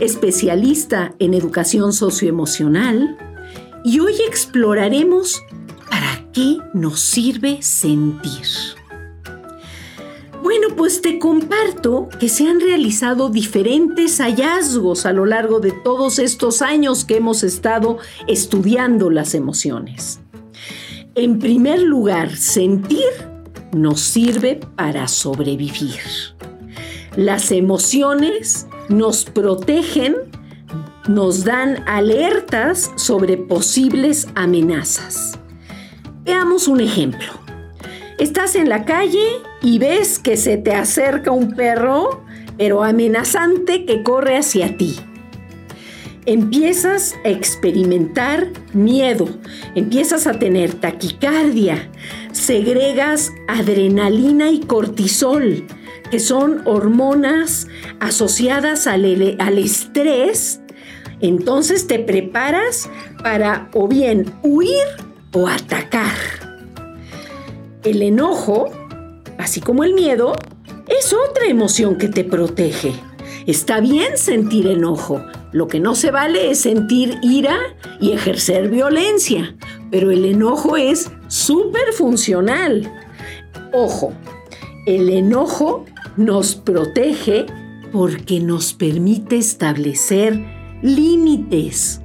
especialista en educación socioemocional, y hoy exploraremos para qué nos sirve sentir. Bueno, pues te comparto que se han realizado diferentes hallazgos a lo largo de todos estos años que hemos estado estudiando las emociones. En primer lugar, sentir nos sirve para sobrevivir. Las emociones nos protegen, nos dan alertas sobre posibles amenazas. Veamos un ejemplo. Estás en la calle y ves que se te acerca un perro, pero amenazante que corre hacia ti. Empiezas a experimentar miedo, empiezas a tener taquicardia, segregas adrenalina y cortisol, que son hormonas asociadas al, al estrés, entonces te preparas para o bien huir o atacar. El enojo, así como el miedo, es otra emoción que te protege. Está bien sentir enojo. Lo que no se vale es sentir ira y ejercer violencia. Pero el enojo es súper funcional. Ojo, el enojo nos protege porque nos permite establecer límites.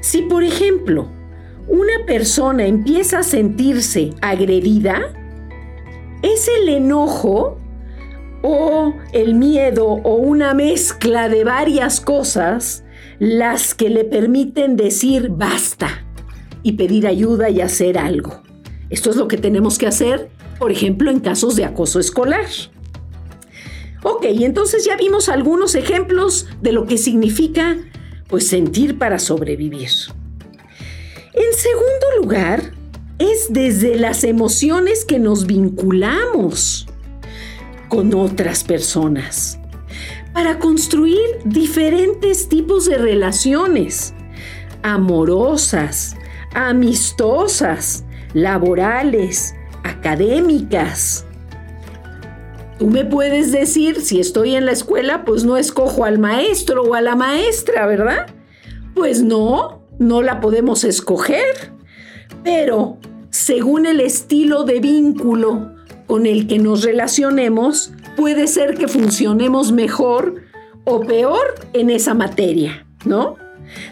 Si, por ejemplo, una persona empieza a sentirse agredida, es el enojo o el miedo o una mezcla de varias cosas las que le permiten decir basta y pedir ayuda y hacer algo. Esto es lo que tenemos que hacer, por ejemplo, en casos de acoso escolar. Ok, entonces ya vimos algunos ejemplos de lo que significa pues sentir para sobrevivir. En segundo lugar, es desde las emociones que nos vinculamos con otras personas para construir diferentes tipos de relaciones amorosas, amistosas, laborales, académicas. Tú me puedes decir, si estoy en la escuela, pues no escojo al maestro o a la maestra, ¿verdad? Pues no, no la podemos escoger. Pero según el estilo de vínculo con el que nos relacionemos, puede ser que funcionemos mejor o peor en esa materia, ¿no?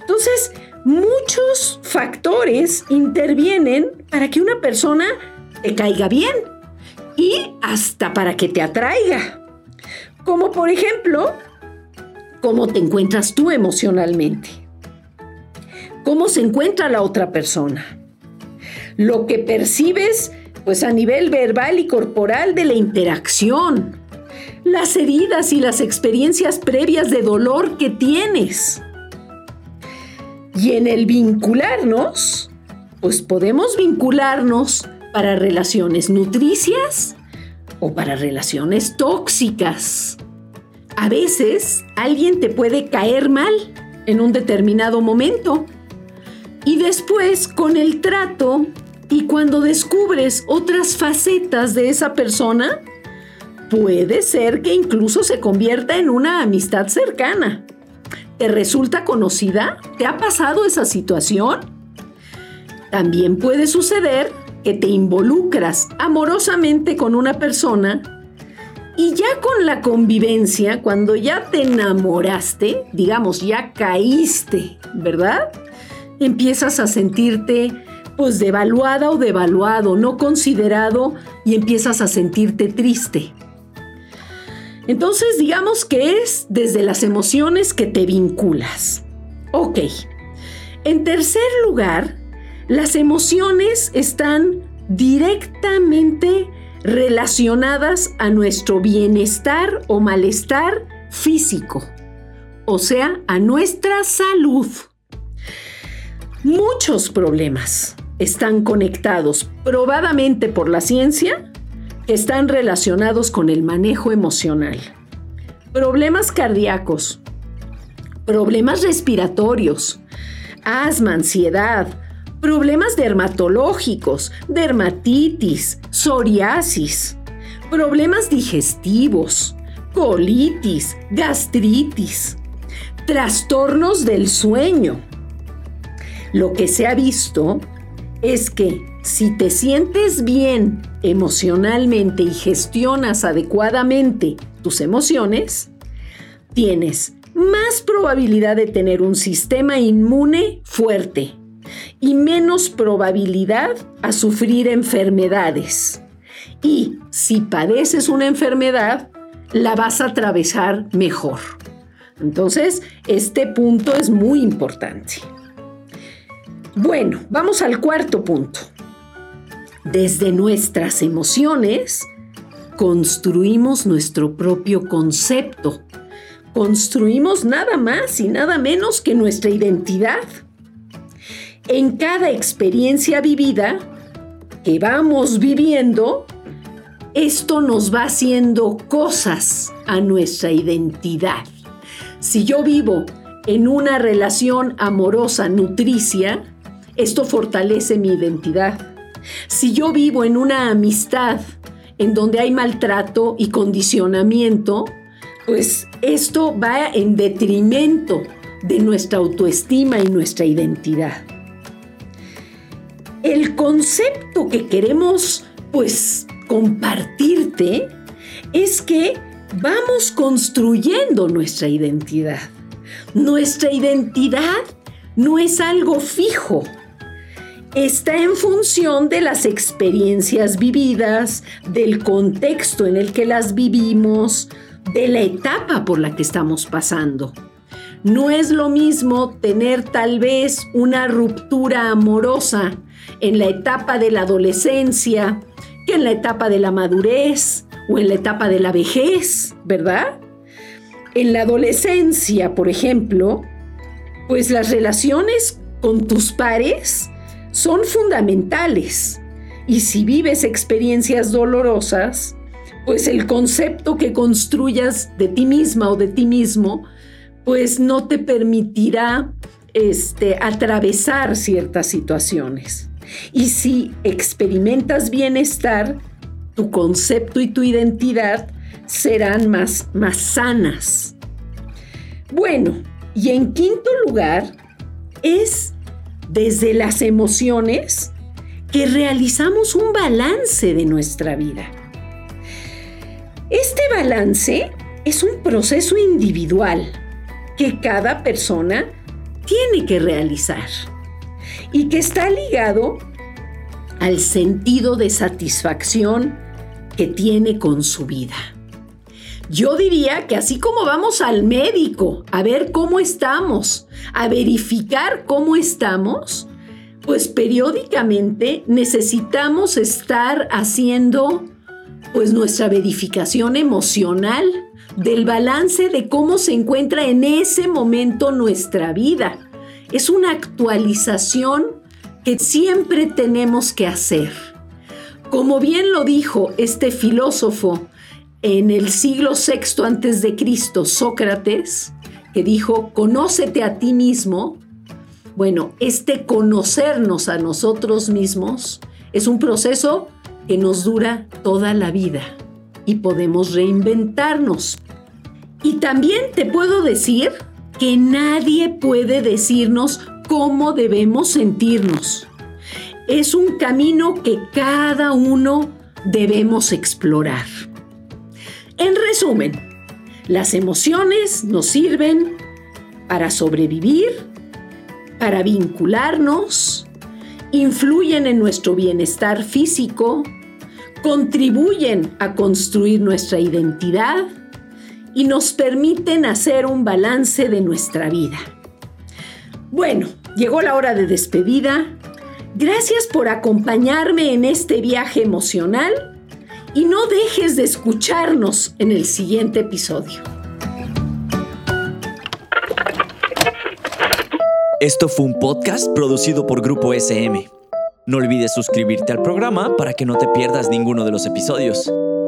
Entonces, muchos factores intervienen para que una persona te caiga bien y hasta para que te atraiga. Como por ejemplo, cómo te encuentras tú emocionalmente. Cómo se encuentra la otra persona. Lo que percibes pues a nivel verbal y corporal de la interacción. Las heridas y las experiencias previas de dolor que tienes. Y en el vincularnos, pues podemos vincularnos para relaciones nutricias o para relaciones tóxicas. A veces alguien te puede caer mal en un determinado momento y después con el trato y cuando descubres otras facetas de esa persona, puede ser que incluso se convierta en una amistad cercana. ¿Te resulta conocida? ¿Te ha pasado esa situación? También puede suceder que te involucras amorosamente con una persona y ya con la convivencia, cuando ya te enamoraste, digamos, ya caíste, ¿verdad? Empiezas a sentirte pues devaluada o devaluado, no considerado y empiezas a sentirte triste. Entonces digamos que es desde las emociones que te vinculas. Ok. En tercer lugar, las emociones están directamente relacionadas a nuestro bienestar o malestar físico, o sea, a nuestra salud. Muchos problemas están conectados probadamente por la ciencia están relacionados con el manejo emocional. Problemas cardíacos, problemas respiratorios, asma, ansiedad, problemas dermatológicos, dermatitis, psoriasis, problemas digestivos, colitis, gastritis, trastornos del sueño. Lo que se ha visto es que si te sientes bien emocionalmente y gestionas adecuadamente tus emociones, tienes más probabilidad de tener un sistema inmune fuerte y menos probabilidad a sufrir enfermedades. Y si padeces una enfermedad, la vas a atravesar mejor. Entonces, este punto es muy importante. Bueno, vamos al cuarto punto. Desde nuestras emociones, construimos nuestro propio concepto. Construimos nada más y nada menos que nuestra identidad. En cada experiencia vivida que vamos viviendo, esto nos va haciendo cosas a nuestra identidad. Si yo vivo en una relación amorosa nutricia, esto fortalece mi identidad. Si yo vivo en una amistad en donde hay maltrato y condicionamiento, pues esto va en detrimento de nuestra autoestima y nuestra identidad. El concepto que queremos pues compartirte es que vamos construyendo nuestra identidad. Nuestra identidad no es algo fijo, está en función de las experiencias vividas, del contexto en el que las vivimos, de la etapa por la que estamos pasando. No es lo mismo tener tal vez una ruptura amorosa en la etapa de la adolescencia que en la etapa de la madurez o en la etapa de la vejez, ¿verdad? En la adolescencia, por ejemplo, pues las relaciones con tus pares son fundamentales. Y si vives experiencias dolorosas, pues el concepto que construyas de ti misma o de ti mismo, pues no te permitirá este, atravesar ciertas situaciones. Y si experimentas bienestar, tu concepto y tu identidad serán más, más sanas. Bueno, y en quinto lugar es desde las emociones que realizamos un balance de nuestra vida. Este balance es un proceso individual que cada persona tiene que realizar y que está ligado al sentido de satisfacción que tiene con su vida. Yo diría que así como vamos al médico a ver cómo estamos, a verificar cómo estamos, pues periódicamente necesitamos estar haciendo pues nuestra verificación emocional del balance de cómo se encuentra en ese momento nuestra vida. Es una actualización que siempre tenemos que hacer. Como bien lo dijo este filósofo en el siglo VI antes de Cristo, Sócrates, que dijo, conócete a ti mismo. Bueno, este conocernos a nosotros mismos es un proceso que nos dura toda la vida y podemos reinventarnos. Y también te puedo decir nadie puede decirnos cómo debemos sentirnos. Es un camino que cada uno debemos explorar. En resumen, las emociones nos sirven para sobrevivir, para vincularnos, influyen en nuestro bienestar físico, contribuyen a construir nuestra identidad y nos permiten hacer un balance de nuestra vida. Bueno, llegó la hora de despedida. Gracias por acompañarme en este viaje emocional y no dejes de escucharnos en el siguiente episodio. Esto fue un podcast producido por Grupo SM. No olvides suscribirte al programa para que no te pierdas ninguno de los episodios.